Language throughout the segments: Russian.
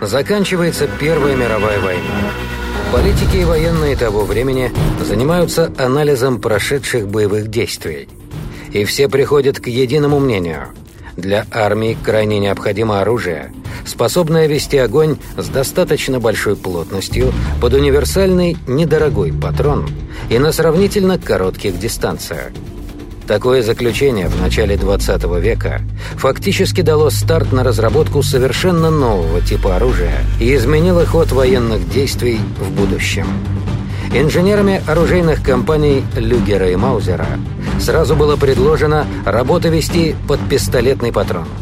Заканчивается Первая мировая война. Политики и военные того времени занимаются анализом прошедших боевых действий. И все приходят к единому мнению. Для армии крайне необходимо оружие, способное вести огонь с достаточно большой плотностью под универсальный недорогой патрон и на сравнительно коротких дистанциях. Такое заключение в начале 20 века фактически дало старт на разработку совершенно нового типа оружия и изменило ход военных действий в будущем. Инженерами оружейных компаний Люгера и Маузера сразу было предложено работу вести под пистолетный патрон –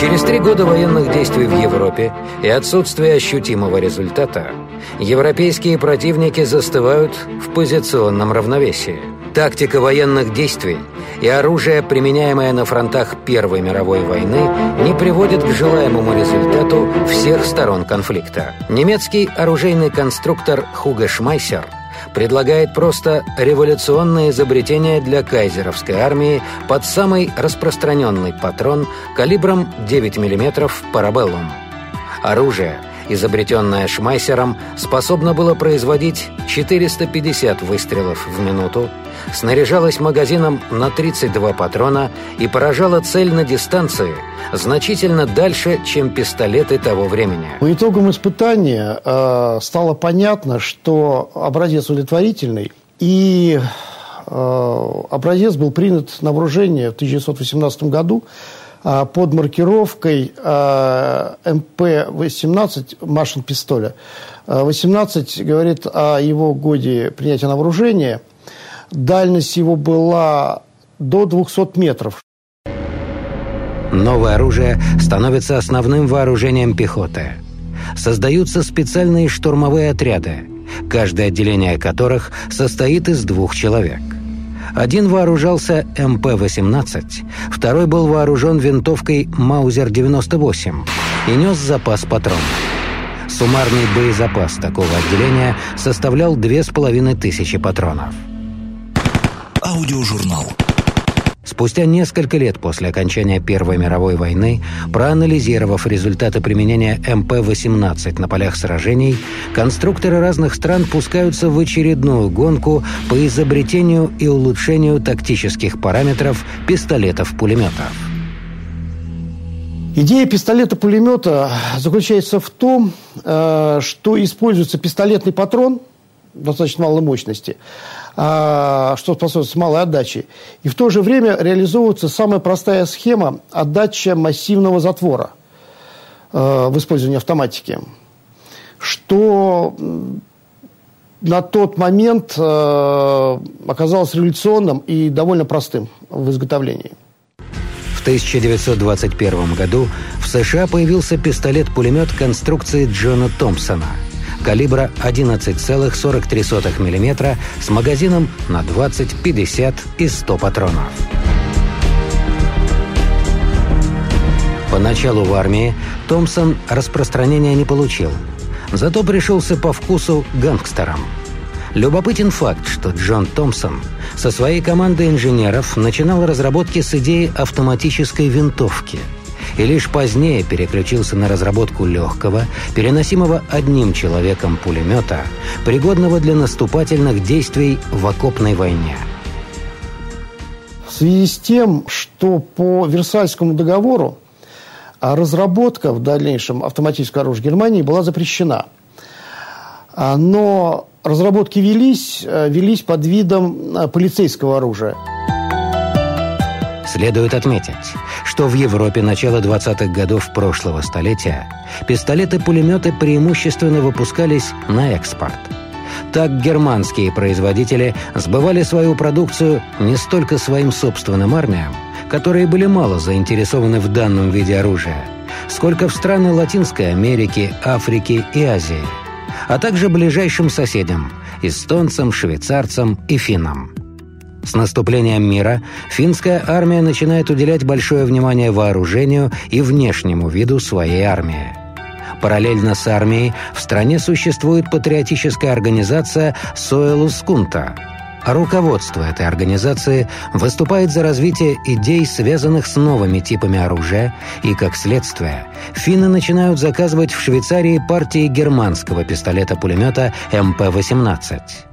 Через три года военных действий в Европе и отсутствия ощутимого результата европейские противники застывают в позиционном равновесии. Тактика военных действий и оружие, применяемое на фронтах Первой мировой войны, не приводит к желаемому результату всех сторон конфликта. Немецкий оружейный конструктор Хуго Шмайсер – предлагает просто революционное изобретение для кайзеровской армии под самый распространенный патрон калибром 9 мм парабеллум. Оружие, изобретенное Шмайсером, способно было производить 450 выстрелов в минуту, снаряжалось магазином на 32 патрона и поражало цель на дистанции значительно дальше, чем пистолеты того времени. По итогам испытания э, стало понятно, что образец удовлетворительный, и э, образец был принят на вооружение в 1918 году под маркировкой э, МП-18 Машин пистоля. 18 говорит о его годе принятия на вооружение – Дальность его была до 200 метров. Новое оружие становится основным вооружением пехоты. Создаются специальные штурмовые отряды, каждое отделение которых состоит из двух человек. Один вооружался МП-18, второй был вооружен винтовкой Маузер-98 и нес запас патронов. Суммарный боезапас такого отделения составлял 2500 патронов. Аудиожурнал. Спустя несколько лет после окончания Первой мировой войны, проанализировав результаты применения МП-18 на полях сражений, конструкторы разных стран пускаются в очередную гонку по изобретению и улучшению тактических параметров пистолетов-пулеметов. Идея пистолета-пулемета заключается в том, э, что используется пистолетный патрон достаточно малой мощности – что способствует малой отдаче. И в то же время реализовывается самая простая схема отдача массивного затвора э, в использовании автоматики, что на тот момент э, оказалось революционным и довольно простым в изготовлении. В 1921 году в США появился пистолет-пулемет конструкции Джона Томпсона – калибра 11,43 мм с магазином на 20, 50 и 100 патронов. Поначалу в армии Томпсон распространения не получил, зато пришелся по вкусу гангстерам. Любопытен факт, что Джон Томпсон со своей командой инженеров начинал разработки с идеей автоматической винтовки – и лишь позднее переключился на разработку легкого, переносимого одним человеком пулемета, пригодного для наступательных действий в окопной войне. В связи с тем, что по Версальскому договору разработка в дальнейшем автоматического оружия Германии была запрещена. А, но разработки велись, э, велись под видом полицейского оружия. Следует отметить, что в Европе начала 20-х годов прошлого столетия пистолеты-пулеметы преимущественно выпускались на экспорт. Так германские производители сбывали свою продукцию не столько своим собственным армиям, которые были мало заинтересованы в данном виде оружия, сколько в страны Латинской Америки, Африки и Азии, а также ближайшим соседям – эстонцам, швейцарцам и финнам. С наступлением мира финская армия начинает уделять большое внимание вооружению и внешнему виду своей армии. Параллельно с армией в стране существует патриотическая организация «Соэлускунта». руководство этой организации выступает за развитие идей, связанных с новыми типами оружия, и, как следствие, финны начинают заказывать в Швейцарии партии германского пистолета-пулемета МП-18.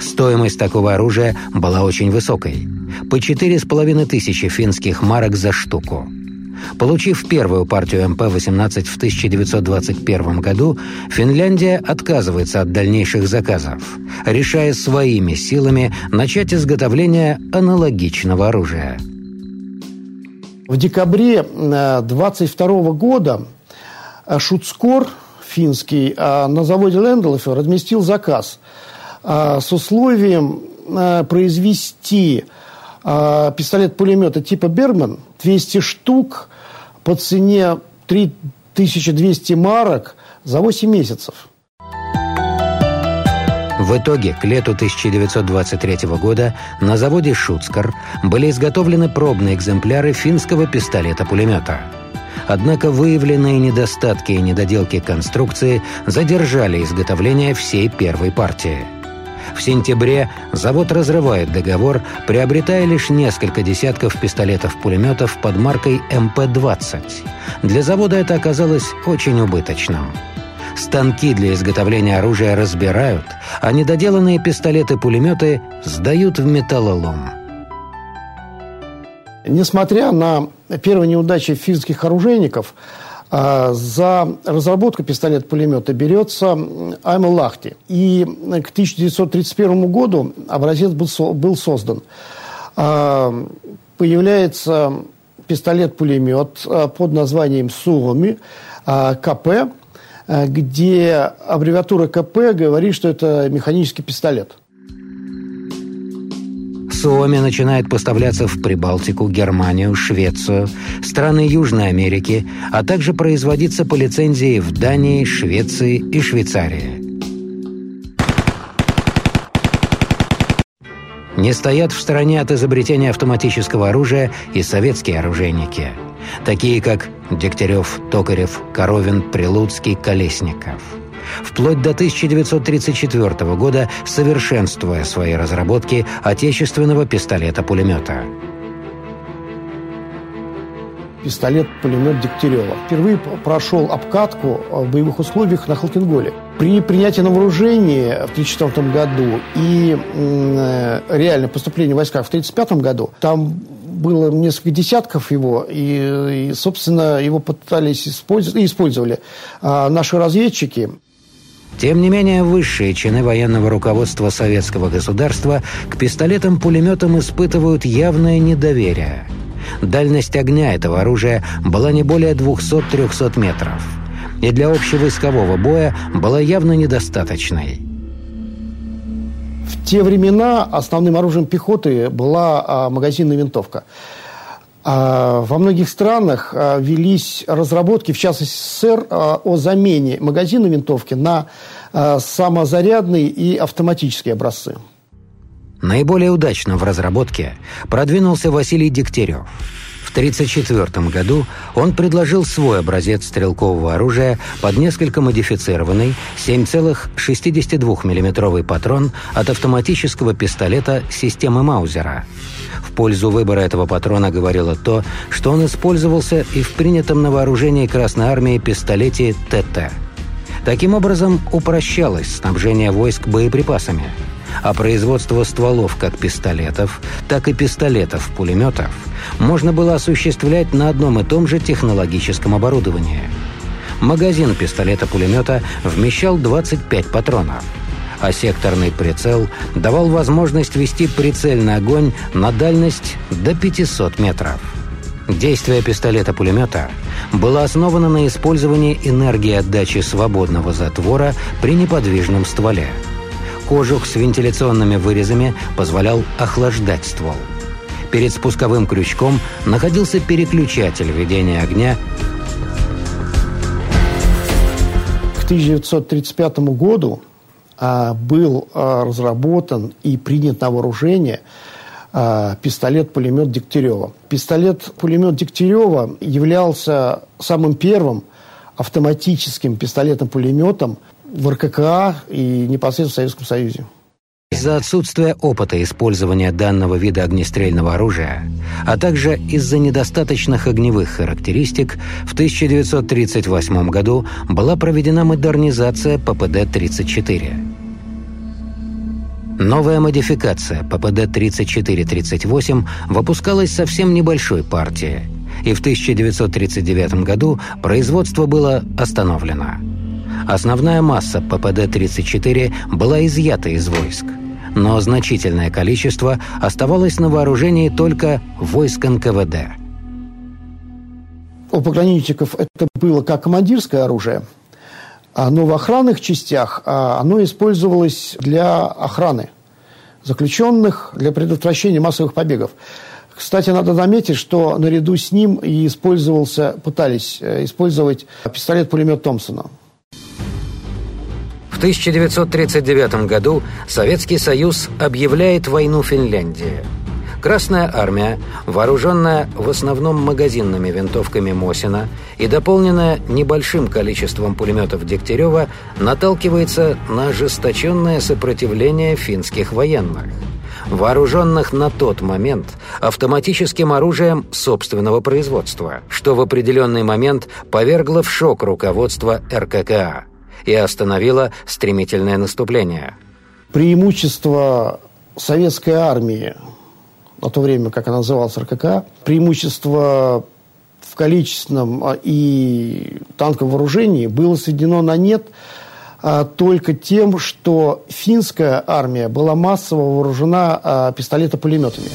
Стоимость такого оружия была очень высокой – по четыре с половиной тысячи финских марок за штуку – Получив первую партию МП-18 в 1921 году, Финляндия отказывается от дальнейших заказов, решая своими силами начать изготовление аналогичного оружия. В декабре 22 э, года э, Шуцкор финский э, на заводе Ленделофер разместил заказ с условием произвести пистолет-пулемета типа «Берман» 200 штук по цене 3200 марок за 8 месяцев. В итоге к лету 1923 года на заводе «Шуцкар» были изготовлены пробные экземпляры финского пистолета-пулемета. Однако выявленные недостатки и недоделки конструкции задержали изготовление всей первой партии – в сентябре завод разрывает договор, приобретая лишь несколько десятков пистолетов-пулеметов под маркой МП-20. Для завода это оказалось очень убыточным. Станки для изготовления оружия разбирают, а недоделанные пистолеты-пулеметы сдают в металлолом. Несмотря на первые неудачи финских оружейников, за разработку пистолета-пулемета берется Аймел Лахти. И к 1931 году образец был, создан. А, появляется пистолет-пулемет а, под названием Суоми КП, где аббревиатура КП говорит, что это механический пистолет. Суоми начинает поставляться в Прибалтику, Германию, Швецию, страны Южной Америки, а также производиться по лицензии в Дании, Швеции и Швейцарии. Не стоят в стороне от изобретения автоматического оружия и советские оружейники, такие как Дегтярев, Токарев, Коровин, Прилуцкий, Колесников – вплоть до 1934 года совершенствуя свои разработки отечественного пистолета-пулемета. Пистолет-пулемет Дегтярева. Впервые прошел обкатку в боевых условиях на Халкинголе. При принятии на вооружение в 1934 году и э, реально поступлении в войска в 1935 году, там было несколько десятков его, и, и собственно, его пытались использовать, и использовали а наши разведчики. Тем не менее, высшие чины военного руководства советского государства к пистолетам-пулеметам испытывают явное недоверие. Дальность огня этого оружия была не более 200-300 метров. И для общевойскового боя была явно недостаточной. В те времена основным оружием пехоты была а, магазинная винтовка. А, во многих странах а, велись разработки, в частности СССР, а, о замене магазина винтовки на самозарядные и автоматические образцы. Наиболее удачно в разработке продвинулся Василий Дегтярев. В 1934 году он предложил свой образец стрелкового оружия под несколько модифицированный 7,62 мм патрон от автоматического пистолета системы Маузера – в пользу выбора этого патрона говорило то, что он использовался и в принятом на вооружение Красной Армии пистолете ТТ. Таким образом, упрощалось снабжение войск боеприпасами, а производство стволов как пистолетов, так и пистолетов-пулеметов можно было осуществлять на одном и том же технологическом оборудовании. Магазин пистолета-пулемета вмещал 25 патронов – а секторный прицел давал возможность вести прицельный огонь на дальность до 500 метров. Действие пистолета-пулемета было основано на использовании энергии отдачи свободного затвора при неподвижном стволе. Кожух с вентиляционными вырезами позволял охлаждать ствол. Перед спусковым крючком находился переключатель ведения огня. К 1935 году а, был а, разработан и принят на вооружение а, пистолет-пулемет Дегтярева. Пистолет-пулемет Дегтярева являлся самым первым автоматическим пистолетом-пулеметом в РККА и непосредственно в Советском Союзе. из-за отсутствия опыта использования данного вида огнестрельного оружия, а также из-за недостаточных огневых характеристик, в 1938 году была проведена модернизация ППД-34. Новая модификация ППД-3438 выпускалась совсем небольшой партией, и в 1939 году производство было остановлено. Основная масса ППД-34 была изъята из войск, но значительное количество оставалось на вооружении только войск НКВД. У пограничников это было как командирское оружие – а, но в охранных частях а, оно использовалось для охраны заключенных, для предотвращения массовых побегов. Кстати, надо заметить, что наряду с ним и использовался, пытались э, использовать пистолет-пулемет Томпсона. В 1939 году Советский Союз объявляет войну Финляндии – Красная армия, вооруженная в основном магазинными винтовками Мосина и дополненная небольшим количеством пулеметов Дегтярева, наталкивается на ожесточенное сопротивление финских военных, вооруженных на тот момент автоматическим оружием собственного производства, что в определенный момент повергло в шок руководство РККА и остановило стремительное наступление. Преимущество советской армии на то время, как она называлась РКК, преимущество в количественном а, и танковом вооружении было сведено на нет а, только тем, что финская армия была массово вооружена а, пистолетопулеметами.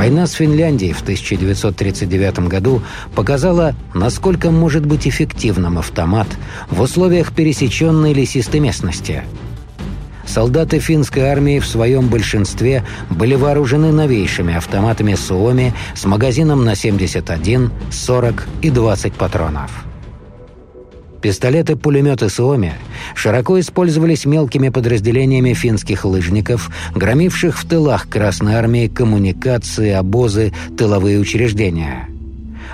Война с Финляндией в 1939 году показала, насколько может быть эффективным автомат в условиях пересеченной лесистой местности – солдаты финской армии в своем большинстве были вооружены новейшими автоматами Суоми с магазином на 71, 40 и 20 патронов. Пистолеты-пулеметы Суоми широко использовались мелкими подразделениями финских лыжников, громивших в тылах Красной Армии коммуникации, обозы, тыловые учреждения.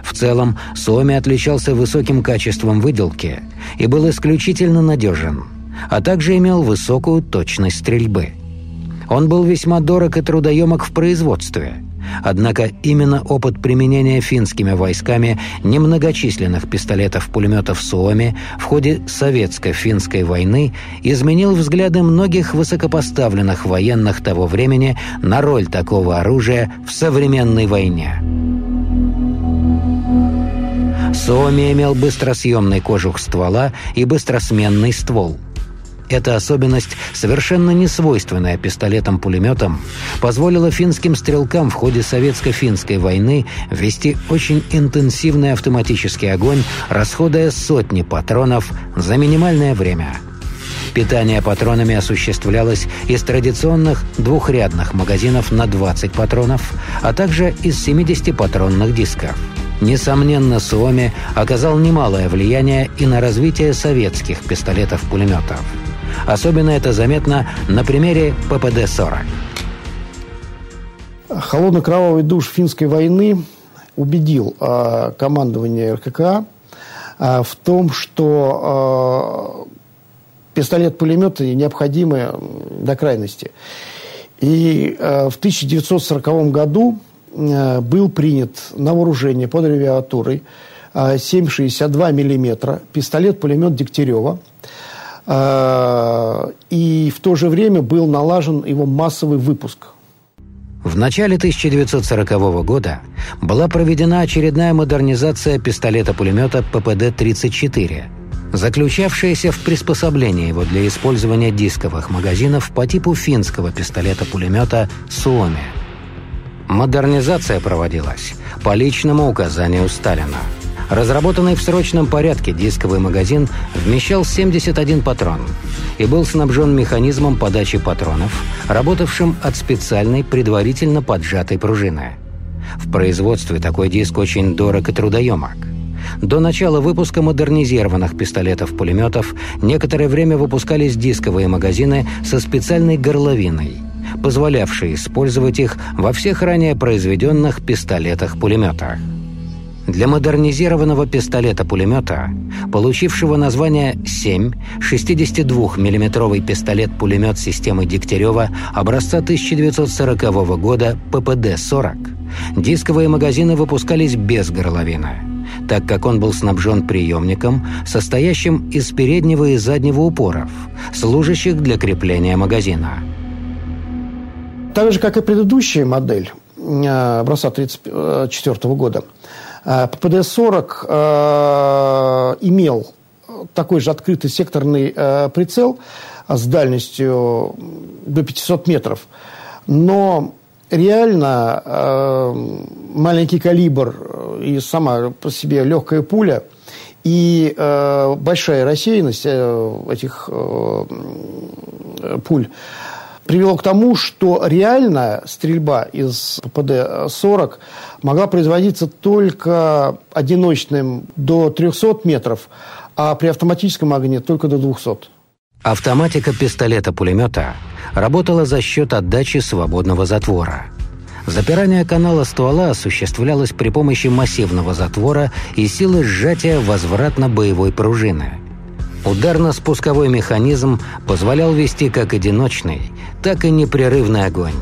В целом, Суоми отличался высоким качеством выделки и был исключительно надежен – а также имел высокую точность стрельбы. Он был весьма дорог и трудоемок в производстве. Однако именно опыт применения финскими войсками немногочисленных пистолетов-пулеметов Суоми в ходе советско-финской войны изменил взгляды многих высокопоставленных военных того времени на роль такого оружия в современной войне. Суоми имел быстросъемный кожух ствола и быстросменный ствол – эта особенность, совершенно не свойственная пистолетам-пулеметам, позволила финским стрелкам в ходе советско-финской войны вести очень интенсивный автоматический огонь, расходуя сотни патронов за минимальное время. Питание патронами осуществлялось из традиционных двухрядных магазинов на 20 патронов, а также из 70 патронных дисков. Несомненно, Суоми оказал немалое влияние и на развитие советских пистолетов-пулеметов. Особенно это заметно на примере ППД-40. Холодно-кровавый душ финской войны убедил э, командование РКК э, в том, что э, пистолет-пулеметы необходимы до крайности. И э, в 1940 году э, был принят на вооружение под авиатурой э, 7,62 мм пистолет-пулемет Дегтярева – и в то же время был налажен его массовый выпуск. В начале 1940 года была проведена очередная модернизация пистолета-пулемета ППД-34, заключавшаяся в приспособлении его для использования дисковых магазинов по типу финского пистолета-пулемета «Суоми». Модернизация проводилась по личному указанию Сталина – Разработанный в срочном порядке дисковый магазин вмещал 71 патрон и был снабжен механизмом подачи патронов, работавшим от специальной предварительно поджатой пружины. В производстве такой диск очень дорог и трудоемок. До начала выпуска модернизированных пистолетов-пулеметов некоторое время выпускались дисковые магазины со специальной горловиной, позволявшие использовать их во всех ранее произведенных пистолетах-пулеметах. Для модернизированного пистолета-пулемета, получившего название 7, 62 миллиметровый пистолет-пулемет системы Дегтярева образца 1940 года ППД-40, дисковые магазины выпускались без горловины, так как он был снабжен приемником, состоящим из переднего и заднего упоров, служащих для крепления магазина. Так же, как и предыдущая модель э, образца 1934 года – Э, ППД-40 э, имел такой же открытый секторный э, прицел с дальностью до 500 метров, но реально маленький калибр и сама по себе легкая пуля и большая рассеянность этих пуль привело к тому, что реально стрельба из ППД-40 могла производиться только одиночным до 300 метров, а при автоматическом огне только до 200. Автоматика пистолета-пулемета работала за счет отдачи свободного затвора. Запирание канала ствола осуществлялось при помощи массивного затвора и силы сжатия возвратно-боевой пружины – Ударно-спусковой механизм позволял вести как одиночный, так и непрерывный огонь.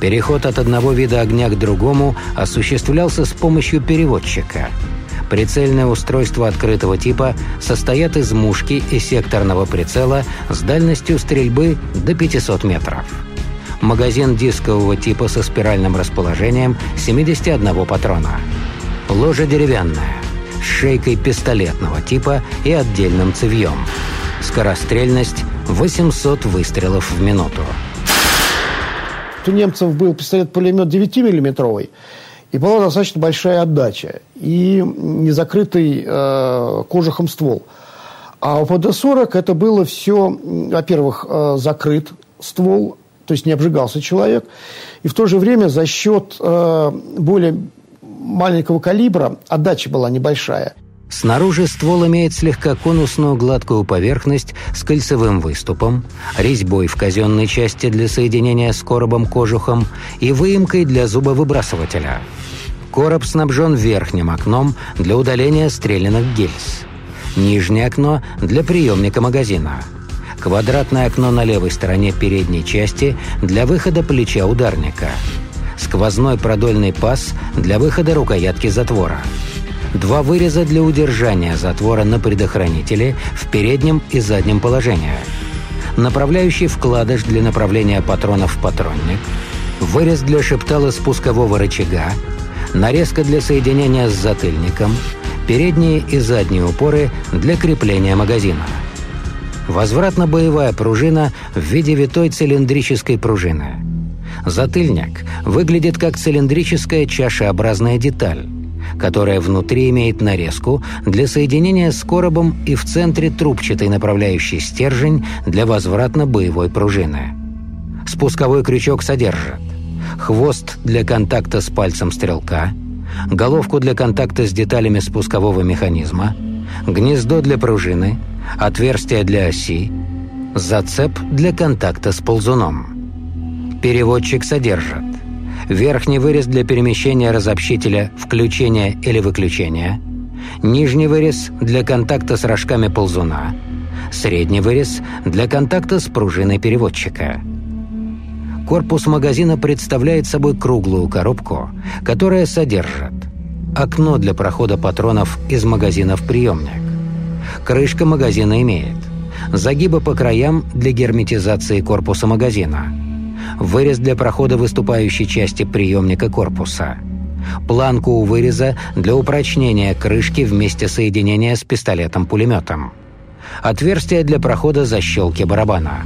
Переход от одного вида огня к другому осуществлялся с помощью переводчика. Прицельное устройство открытого типа состоят из мушки и секторного прицела с дальностью стрельбы до 500 метров. Магазин дискового типа со спиральным расположением 71 патрона. Ложа деревянная с шейкой пистолетного типа и отдельным цевьем. Скорострельность 800 выстрелов в минуту. У немцев был пистолет-пулемет 9-миллиметровый, и была достаточно большая отдача, и незакрытый э, кожухом ствол. А у ПД-40 это было все, во-первых, э, закрыт ствол, то есть не обжигался человек, и в то же время за счет э, более маленького калибра, отдача была небольшая. Снаружи ствол имеет слегка конусную гладкую поверхность с кольцевым выступом, резьбой в казенной части для соединения с коробом-кожухом и выемкой для зубовыбрасывателя. Короб снабжен верхним окном для удаления стрелянных гильз. Нижнее окно для приемника магазина. Квадратное окно на левой стороне передней части для выхода плеча ударника – сквозной продольный паз для выхода рукоятки затвора. Два выреза для удержания затвора на предохранителе в переднем и заднем положении. Направляющий вкладыш для направления патронов в патронник. Вырез для шептала спускового рычага. Нарезка для соединения с затыльником. Передние и задние упоры для крепления магазина. Возвратно-боевая пружина в виде витой цилиндрической пружины – Затыльник выглядит как цилиндрическая чашеобразная деталь, которая внутри имеет нарезку для соединения с коробом и в центре трубчатый направляющий стержень для возвратно-боевой пружины. Спусковой крючок содержит хвост для контакта с пальцем стрелка, головку для контакта с деталями спускового механизма, гнездо для пружины, отверстие для оси, зацеп для контакта с ползуном. Переводчик содержит верхний вырез для перемещения разобщителя включения или выключения, нижний вырез для контакта с рожками ползуна, средний вырез для контакта с пружиной переводчика. Корпус магазина представляет собой круглую коробку, которая содержит окно для прохода патронов из магазина в приемник. Крышка магазина имеет загибы по краям для герметизации корпуса магазина – вырез для прохода выступающей части приемника корпуса, планку у выреза для упрочнения крышки вместе соединения с пистолетом-пулеметом, отверстие для прохода защелки барабана.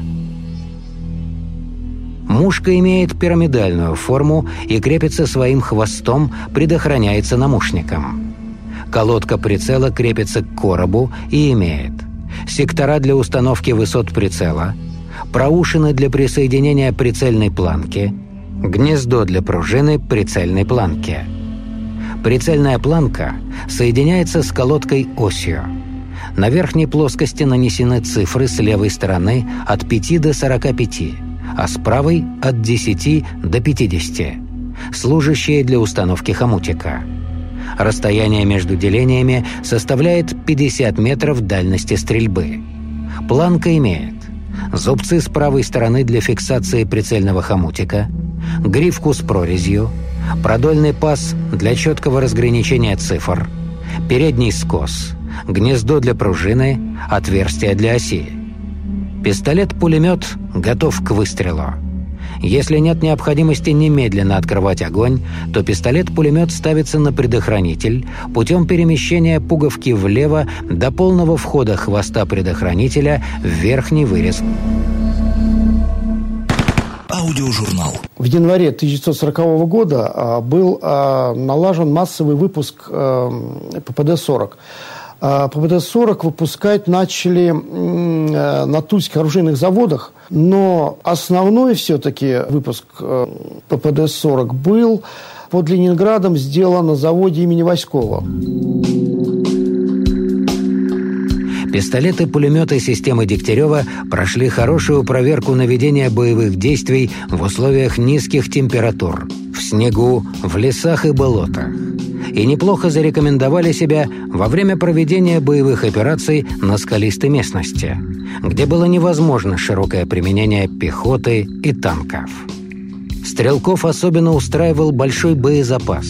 Мушка имеет пирамидальную форму и крепится своим хвостом, предохраняется намушником. Колодка прицела крепится к коробу и имеет сектора для установки высот прицела – проушины для присоединения прицельной планки, гнездо для пружины прицельной планки. Прицельная планка соединяется с колодкой осью. На верхней плоскости нанесены цифры с левой стороны от 5 до 45, а с правой от 10 до 50, служащие для установки хомутика. Расстояние между делениями составляет 50 метров дальности стрельбы. Планка имеет зубцы с правой стороны для фиксации прицельного хомутика, грифку с прорезью, продольный паз для четкого разграничения цифр, передний скос, гнездо для пружины, отверстие для оси. Пистолет-пулемет готов к выстрелу. Если нет необходимости немедленно открывать огонь, то пистолет-пулемет ставится на предохранитель путем перемещения пуговки влево до полного входа хвоста предохранителя в верхний вырез. Аудиожурнал. В январе 1940 года а, был а, налажен массовый выпуск а, ППД-40. ППД-40 выпускать начали э, на тульских оружейных заводах, но основной все-таки выпуск э, ППД-40 был под Ленинградом сделан на заводе имени Васькова. Пистолеты, пулеметы системы Дегтярева прошли хорошую проверку наведения боевых действий в условиях низких температур, в снегу, в лесах и болотах и неплохо зарекомендовали себя во время проведения боевых операций на скалистой местности, где было невозможно широкое применение пехоты и танков. Стрелков особенно устраивал большой боезапас,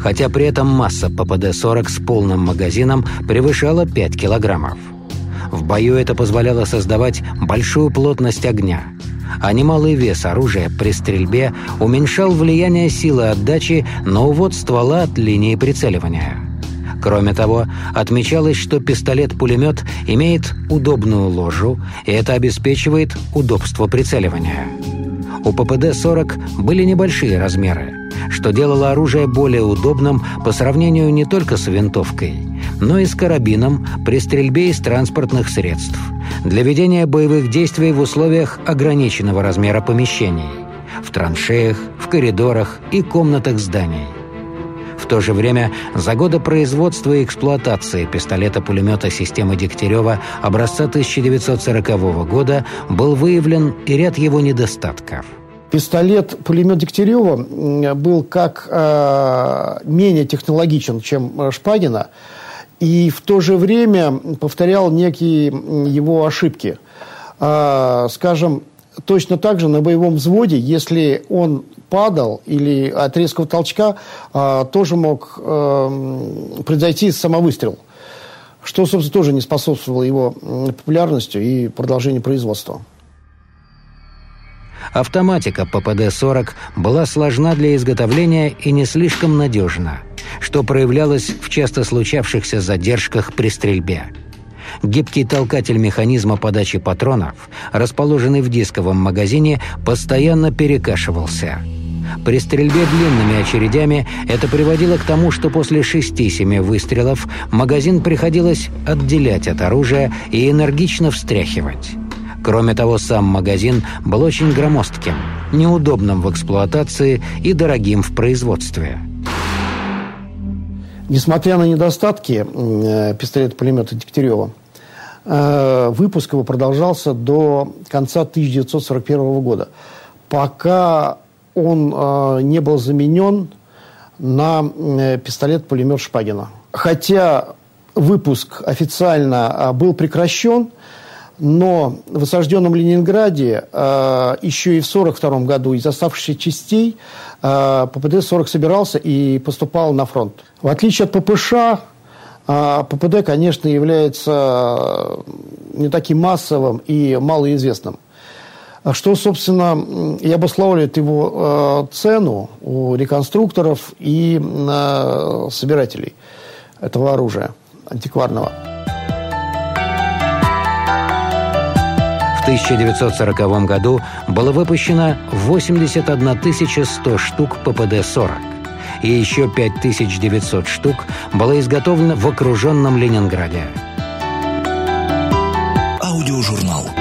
хотя при этом масса ППД-40 с полным магазином превышала 5 килограммов. В бою это позволяло создавать большую плотность огня – а немалый вес оружия при стрельбе уменьшал влияние силы отдачи на увод ствола от линии прицеливания. Кроме того, отмечалось, что пистолет-пулемет имеет удобную ложу, и это обеспечивает удобство прицеливания. У ППД-40 были небольшие размеры, что делало оружие более удобным по сравнению не только с винтовкой, но и с карабином при стрельбе из транспортных средств – для ведения боевых действий в условиях ограниченного размера помещений, в траншеях, в коридорах и комнатах зданий. В то же время за годы производства и эксплуатации пистолета-пулемета системы Дегтярева образца 1940 года был выявлен и ряд его недостатков. Пистолет-пулемет Дегтярева был как э, менее технологичен, чем э, Шпагина, и в то же время повторял некие его ошибки. А, скажем, точно так же на боевом взводе, если он падал или от резкого толчка, а, тоже мог а, произойти самовыстрел, что, собственно, тоже не способствовало его популярностью и продолжению производства. Автоматика ППД-40 была сложна для изготовления и не слишком надежна – что проявлялось в часто случавшихся задержках при стрельбе. Гибкий толкатель механизма подачи патронов, расположенный в дисковом магазине, постоянно перекашивался. При стрельбе длинными очередями это приводило к тому, что после 6-7 выстрелов магазин приходилось отделять от оружия и энергично встряхивать. Кроме того, сам магазин был очень громоздким, неудобным в эксплуатации и дорогим в производстве – Несмотря на недостатки э, пистолета-пулемета Дегтярева, э, выпуск его продолжался до конца 1941 года, пока он э, не был заменен на пистолет-пулемет Шпагина. Хотя выпуск официально был прекращен, но в осажденном Ленинграде э, еще и в 1942 году из оставшихся частей э, ППД-40 собирался и поступал на фронт. В отличие от ППШ, э, ППД, конечно, является не таким массовым и малоизвестным. Что, собственно, и обуславливает его цену у реконструкторов и собирателей этого оружия антикварного. 1940 году было выпущено 81 100 штук ППД-40, и еще 5900 штук было изготовлено в окруженном Ленинграде. Аудиожурнал.